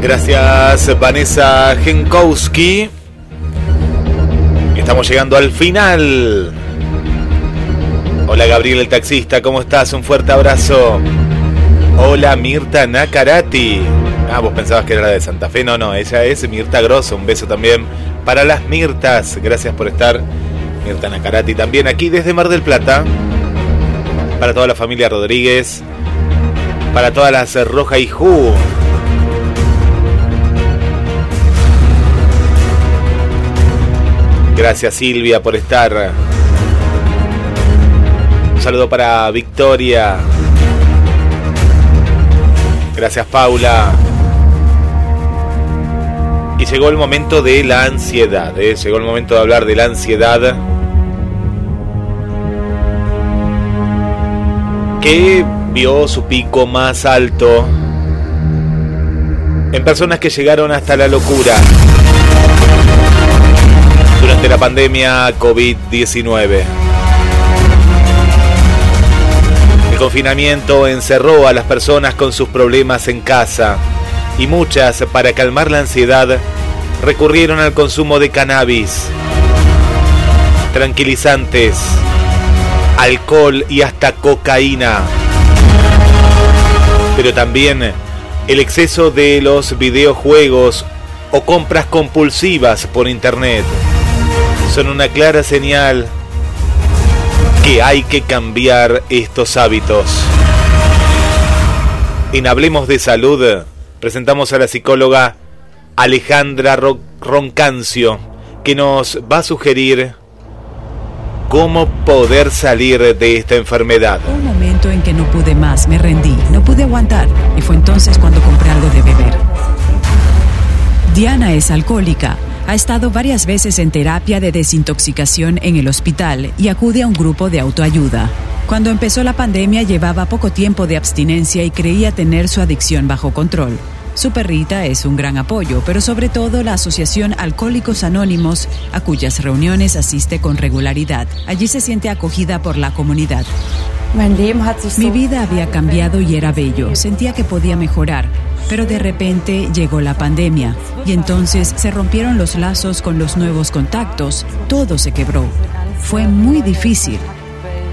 Gracias Vanessa Genkowski. Estamos llegando al final. Hola Gabriel el taxista, ¿cómo estás? Un fuerte abrazo. Hola Mirta Nakarati. Ah, vos pensabas que era la de Santa Fe. No, no, ella es Mirta Grosso. Un beso también para las Mirtas. Gracias por estar. Mirta Nakarati también aquí desde Mar del Plata. Para toda la familia Rodríguez. Para todas las Roja y Ju Gracias Silvia por estar. Un saludo para Victoria. Gracias Paula. Y llegó el momento de la ansiedad. ¿eh? Llegó el momento de hablar de la ansiedad. Que vio su pico más alto en personas que llegaron hasta la locura durante la pandemia COVID-19. El confinamiento encerró a las personas con sus problemas en casa y muchas, para calmar la ansiedad, recurrieron al consumo de cannabis, tranquilizantes, alcohol y hasta cocaína. Pero también el exceso de los videojuegos o compras compulsivas por internet son una clara señal que hay que cambiar estos hábitos. En Hablemos de Salud presentamos a la psicóloga Alejandra Roncancio, que nos va a sugerir cómo poder salir de esta enfermedad. Un momento en que no pude más, me rendí, no pude aguantar y fue entonces cuando compré algo de beber. Diana es alcohólica ha estado varias veces en terapia de desintoxicación en el hospital y acude a un grupo de autoayuda. Cuando empezó la pandemia llevaba poco tiempo de abstinencia y creía tener su adicción bajo control. Su perrita es un gran apoyo, pero sobre todo la Asociación Alcohólicos Anónimos, a cuyas reuniones asiste con regularidad. Allí se siente acogida por la comunidad. Mi vida había cambiado y era bello. Sentía que podía mejorar, pero de repente llegó la pandemia y entonces se rompieron los lazos con los nuevos contactos. Todo se quebró. Fue muy difícil.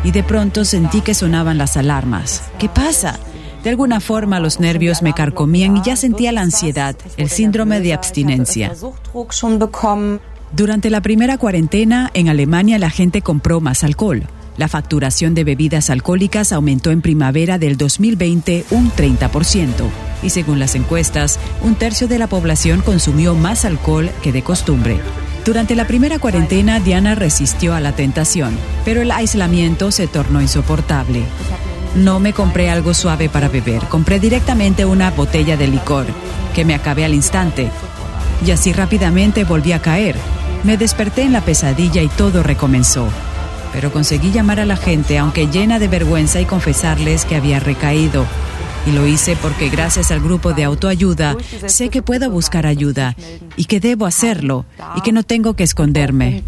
Y de pronto sentí que sonaban las alarmas. ¿Qué pasa? De alguna forma los nervios me carcomían y ya sentía la ansiedad, el síndrome de abstinencia. Durante la primera cuarentena, en Alemania la gente compró más alcohol. La facturación de bebidas alcohólicas aumentó en primavera del 2020 un 30%, y según las encuestas, un tercio de la población consumió más alcohol que de costumbre. Durante la primera cuarentena, Diana resistió a la tentación, pero el aislamiento se tornó insoportable. No me compré algo suave para beber, compré directamente una botella de licor, que me acabé al instante, y así rápidamente volví a caer. Me desperté en la pesadilla y todo recomenzó pero conseguí llamar a la gente, aunque llena de vergüenza, y confesarles que había recaído. Y lo hice porque gracias al grupo de autoayuda sé que puedo buscar ayuda y que debo hacerlo y que no tengo que esconderme.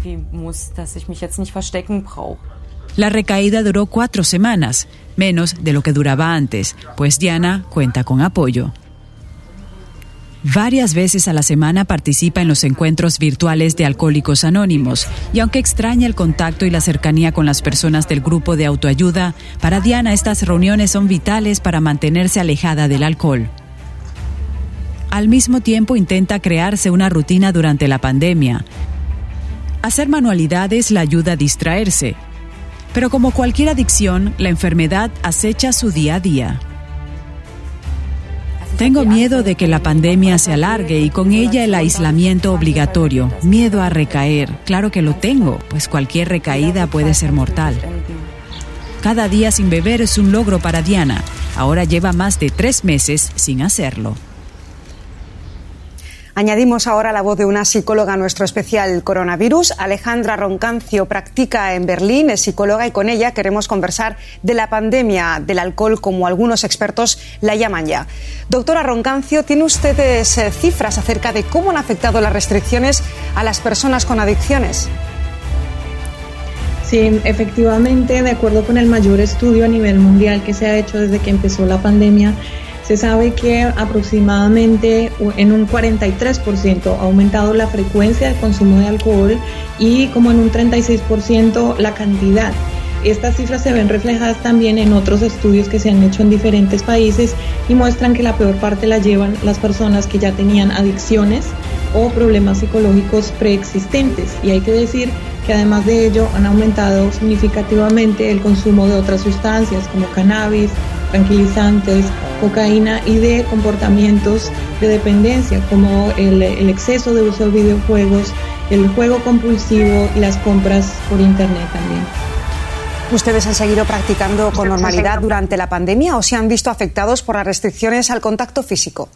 La recaída duró cuatro semanas, menos de lo que duraba antes, pues Diana cuenta con apoyo. Varias veces a la semana participa en los encuentros virtuales de Alcohólicos Anónimos y aunque extraña el contacto y la cercanía con las personas del grupo de autoayuda, para Diana estas reuniones son vitales para mantenerse alejada del alcohol. Al mismo tiempo intenta crearse una rutina durante la pandemia. Hacer manualidades la ayuda a distraerse. Pero como cualquier adicción, la enfermedad acecha su día a día. Tengo miedo de que la pandemia se alargue y con ella el aislamiento obligatorio. Miedo a recaer. Claro que lo tengo, pues cualquier recaída puede ser mortal. Cada día sin beber es un logro para Diana. Ahora lleva más de tres meses sin hacerlo. Añadimos ahora la voz de una psicóloga a nuestro especial coronavirus. Alejandra Roncancio practica en Berlín, es psicóloga y con ella queremos conversar de la pandemia del alcohol, como algunos expertos la llaman ya. Doctora Roncancio, ¿tiene ustedes eh, cifras acerca de cómo han afectado las restricciones a las personas con adicciones? Sí, efectivamente, de acuerdo con el mayor estudio a nivel mundial que se ha hecho desde que empezó la pandemia, se sabe que aproximadamente en un 43% ha aumentado la frecuencia de consumo de alcohol y como en un 36% la cantidad. Estas cifras se ven reflejadas también en otros estudios que se han hecho en diferentes países y muestran que la peor parte la llevan las personas que ya tenían adicciones o problemas psicológicos preexistentes. Y hay que decir que además de ello han aumentado significativamente el consumo de otras sustancias como cannabis, tranquilizantes, cocaína y de comportamientos de dependencia como el, exceso de uso de videojuegos, el juego compulsivo y las compras por internet también. ¿Ustedes han seguido practicando con normalidad durante la pandemia o se han visto afectados por las restricciones al contacto físico?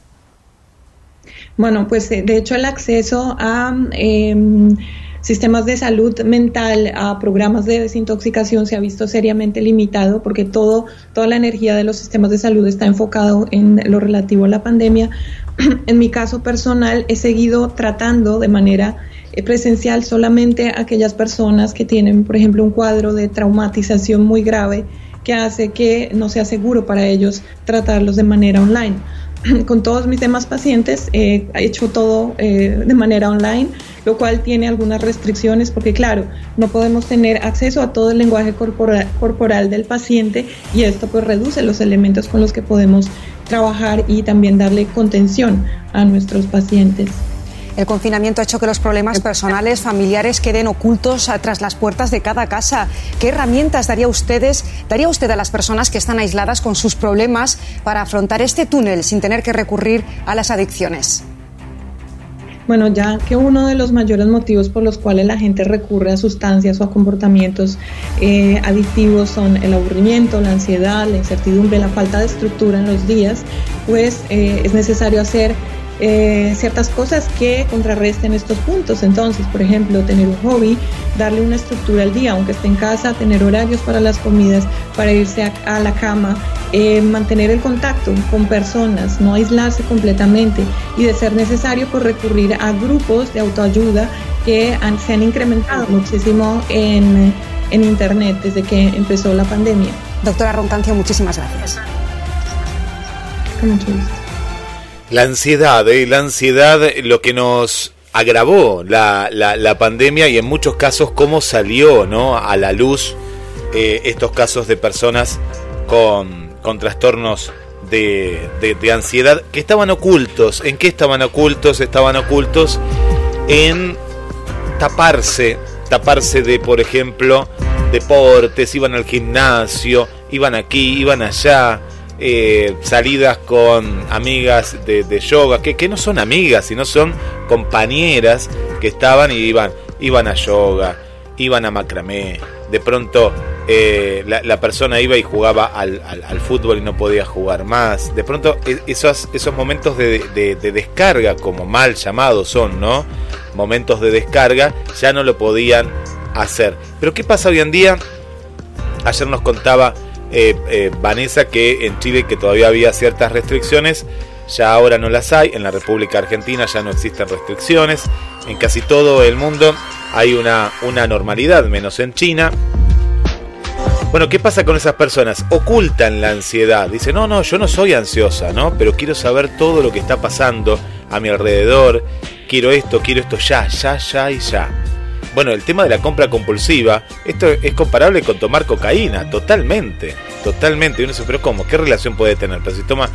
Bueno, pues eh, de hecho el acceso a em, sistemas de salud mental a programas de desintoxicación se ha visto seriamente limitado porque todo, toda la energía de los sistemas de salud está enfocado en lo relativo a la pandemia. <clears throat> en mi caso personal he seguido tratando de manera eh, presencial solamente aquellas personas que tienen, por ejemplo, un cuadro de traumatización muy grave que hace que no sea seguro para ellos tratarlos de manera online. <clears throat> Con todos mis demás pacientes he hecho todo eh, de manera online lo cual tiene algunas restricciones porque claro, no podemos tener acceso a todo el lenguaje corporal, corporal del paciente y esto pues reduce los elementos con los que podemos trabajar y también darle contención a nuestros pacientes. El confinamiento ha hecho que los problemas personales, familiares queden ocultos tras las puertas de cada casa. ¿Qué herramientas daría ustedes, daría usted a las personas que están aisladas con sus problemas para afrontar este túnel sin tener que recurrir a las adicciones? Bueno, ya que uno de los mayores motivos por los cuales la gente recurre a sustancias o a comportamientos eh, adictivos son el aburrimiento, la ansiedad, la incertidumbre, la falta de estructura en los días, pues eh, es necesario hacer eh, ciertas cosas que contrarresten estos puntos. Entonces, por ejemplo, tener un hobby, darle una estructura al día, aunque esté en casa, tener horarios para las comidas, para irse a, la cama, eh, mantener el contacto con personas, no aislarse completamente y de ser necesario, pues recurrir a grupos de autoayuda que se han incrementado muchísimo en, en Internet desde que empezó la pandemia. Doctora Roncancio, muchísimas gracias. Con mucho gusto. La ansiedad, ¿eh? la ansiedad, lo que nos agravó la, la, pandemia y en muchos casos cómo salió ¿no? a la luz eh, estos casos de personas con, con trastornos de, de, ansiedad que estaban ocultos. ¿En qué estaban ocultos? Estaban ocultos en taparse, taparse de, por ejemplo, deportes, iban al gimnasio, iban aquí, iban allá, eh, salidas con amigas de, yoga, que, que, no son amigas, sino son compañeras que estaban y iban, iban a yoga, iban a macramé, de pronto eh, la, persona iba y jugaba al, fútbol y no podía jugar más. De pronto e, esos, esos momentos de, de, descarga, como mal llamados son, ¿no? Momentos de descarga, ya no lo podían hacer. Pero ¿qué pasa hoy en día? Ayer nos contaba eh, eh, Vanessa que en Chile que todavía había ciertas restricciones, ya ahora no las hay, en la República Argentina ya no existen restricciones, en casi todo el mundo hay una, una normalidad, menos en China. Bueno, ¿qué pasa con esas personas? Ocultan la ansiedad. Dicen, no, no, yo no soy ansiosa, ¿no? Pero quiero saber todo lo que está pasando a mi alrededor. Quiero esto, quiero esto ya, ya, ya y ya. Bueno, el tema de la compra compulsiva, esto es comparable con tomar cocaína, totalmente, totalmente. Y uno dice, pero ¿cómo? ¿Qué relación puede tener? Pero si toma,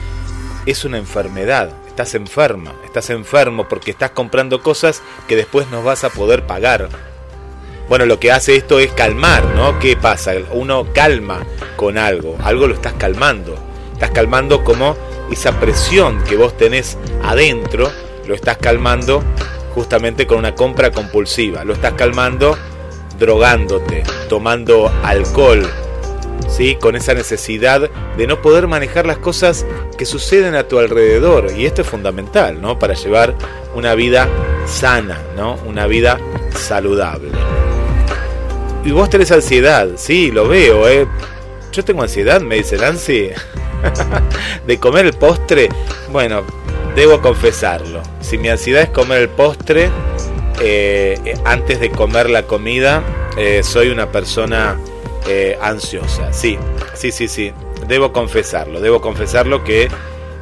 es una enfermedad, estás enferma, estás enfermo porque estás comprando cosas que después no vas a poder pagar. Bueno, lo que hace esto es calmar, ¿no? ¿Qué pasa? Uno calma con algo, algo lo estás calmando. Estás calmando como esa presión que vos tenés adentro, lo estás calmando justamente con una compra compulsiva. Lo estás calmando drogándote, tomando alcohol, ¿sí? con esa necesidad de no poder manejar las cosas que suceden a tu alrededor. Y esto es fundamental ¿no? para llevar una vida sana, ¿no? una vida saludable y vos tenés ansiedad, sí, lo veo, ¿eh? Yo tengo ansiedad, me dice Nancy, <laughs> de comer el postre. Bueno, debo confesarlo. Si mi ansiedad es comer el postre, eh, antes de comer la comida, eh, soy una persona eh, ansiosa. Sí, sí, sí, sí. Debo confesarlo, debo confesarlo que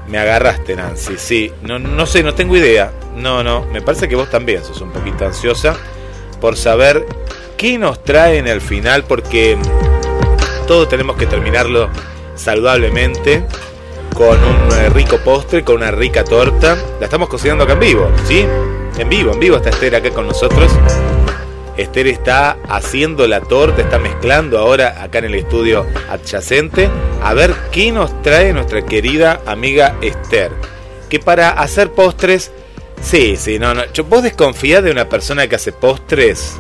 me agarraste, Nancy. Sí, no, no sé, no tengo idea. No, no, me parece que vos también sos un poquito ansiosa por saber qué nos trae en el final, porque todo tenemos que terminarlo saludablemente, con un rico postre, con una rica torta. La estamos cocinando acá en vivo, ¿sí? En vivo, en vivo está Esther acá con nosotros. Esther está haciendo la torta, está mezclando ahora acá en el estudio adyacente. A ver qué nos trae nuestra querida amiga Esther. Que para hacer postres, sí, sí, no, no. ¿Vos desconfías de una persona que hace postres?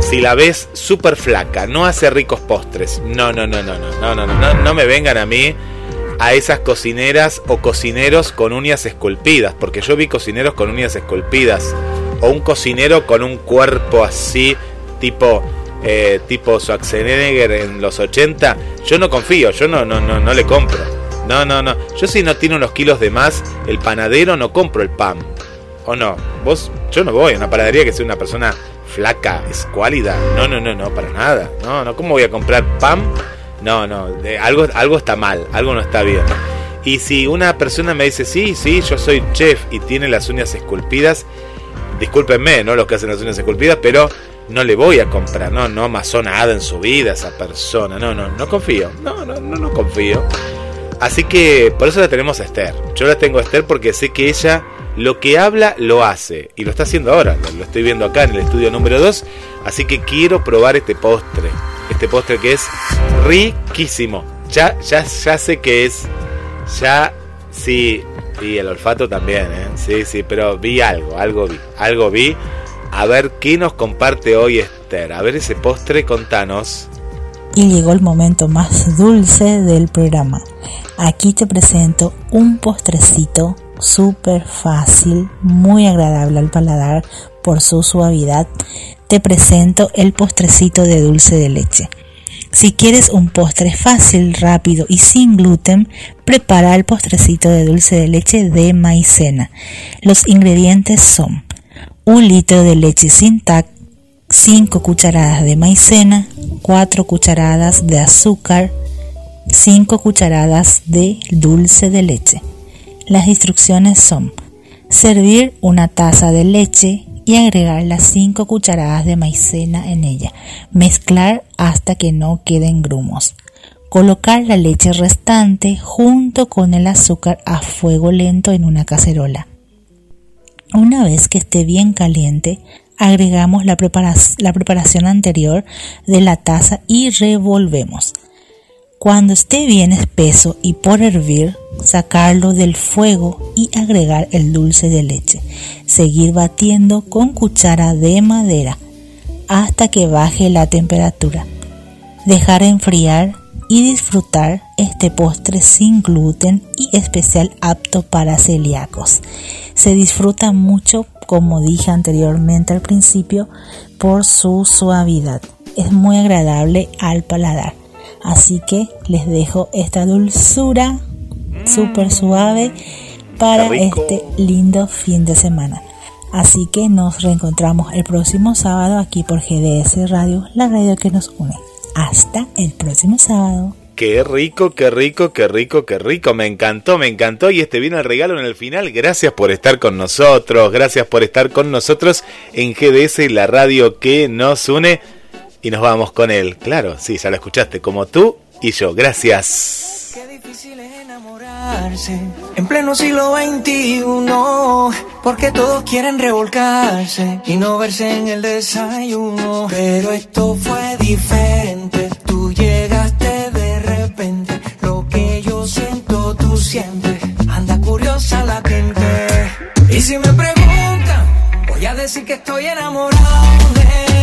si la ves súper flaca, no hace ricos postres. No, no, no, no, no, no, no, no, no me vengan a mí a esas cocineras o cocineros con uñas esculpidas, porque yo vi cocineros con uñas esculpidas o un cocinero con un cuerpo así tipo eh, tipo Schwarzenegger en los 80, yo no confío, yo no no no no le compro. No, no, no. Yo si no tiene unos kilos de más, el panadero no compro el pan. ¿O no? Vos, yo no voy a una panadería que sea una persona flaca, escuálida. No, no, no, no, para nada. No, no, ¿cómo voy a comprar pan? No, no, algo, algo está mal, algo no está bien. Y si una persona me dice, sí, sí, yo soy chef y tiene las uñas esculpidas, discúlpenme, ¿no? Los que hacen las uñas esculpidas, pero no le voy a comprar, no, no amasó nada en su vida esa persona, no, no, no confío, no, no, no, no confío. Así que por eso la tenemos a Esther. Yo la tengo a Esther porque sé que ella lo que habla lo hace. Y lo está haciendo ahora. Lo estoy viendo acá en el estudio número 2. Así que quiero probar este postre. Este postre que es riquísimo. Ya, ya, ya sé que es. Ya, sí. Y el olfato también, ¿eh? Sí, sí, pero vi algo, algo vi. Algo vi. A ver qué nos comparte hoy Esther. A ver ese postre, contanos. Y llegó el momento más dulce del programa. Aquí te presento un postrecito súper fácil, muy agradable al paladar por su suavidad, te presento el postrecito de dulce de leche. Si quieres un postre fácil, rápido y sin gluten, prepara el postrecito de dulce de leche de maicena. Los ingredientes son un litro de leche sin tac, 5 cucharadas de maicena, 4 cucharadas de azúcar, 5 cucharadas de dulce de leche. Las instrucciones son servir una taza de leche y agregar las 5 cucharadas de maicena en ella. Mezclar hasta que no queden grumos. Colocar la leche restante junto con el azúcar a fuego lento en una cacerola. Una vez que esté bien caliente, agregamos la, preparación anterior de la taza y revolvemos. Cuando esté bien espeso y por hervir, sacarlo del fuego y agregar el dulce de leche. Seguir batiendo con cuchara de madera hasta que baje la temperatura. Dejar enfriar y disfrutar este postre sin gluten y especial apto para celíacos. Se disfruta mucho, como dije anteriormente al principio, por su suavidad. Es muy agradable al paladar. Así que les dejo esta dulzura súper suave para este lindo fin de semana. Así que nos reencontramos el próximo sábado aquí por GDS Radio, la radio que nos une. Hasta el próximo sábado. Qué rico, qué rico, qué rico, qué rico. Me encantó, me encantó. Y este vino el regalo en el final. Gracias por estar con nosotros. Gracias por estar con nosotros en GDS, la radio que nos une. Y nos vamos con él. Claro, sí, ya lo escuchaste. Como tú y yo. Gracias. Qué difícil es enamorarse en pleno siglo XXI. Porque todos quieren revolcarse y no verse en el desayuno. Pero esto fue diferente. Tú llegaste de repente. Lo que yo siento, tú sientes. Anda curiosa la gente. Y si me preguntan, voy a decir que estoy enamorado de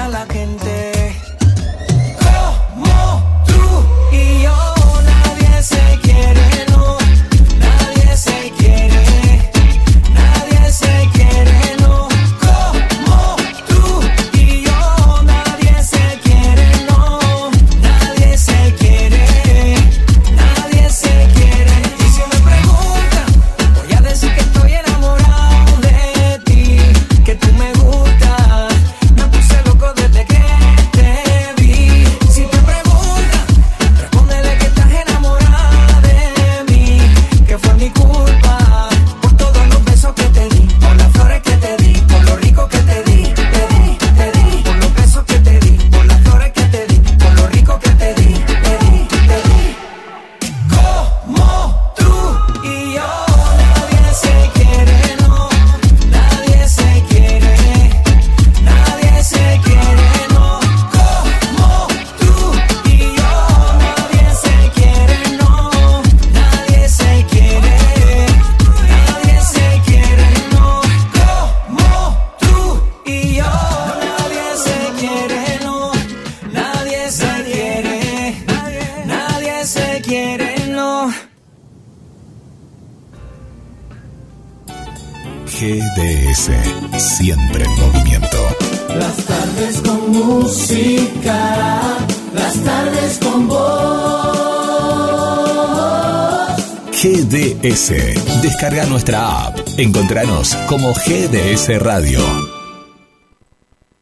curiosa la gente. Nuestra app. Encontranos como GDS Radio.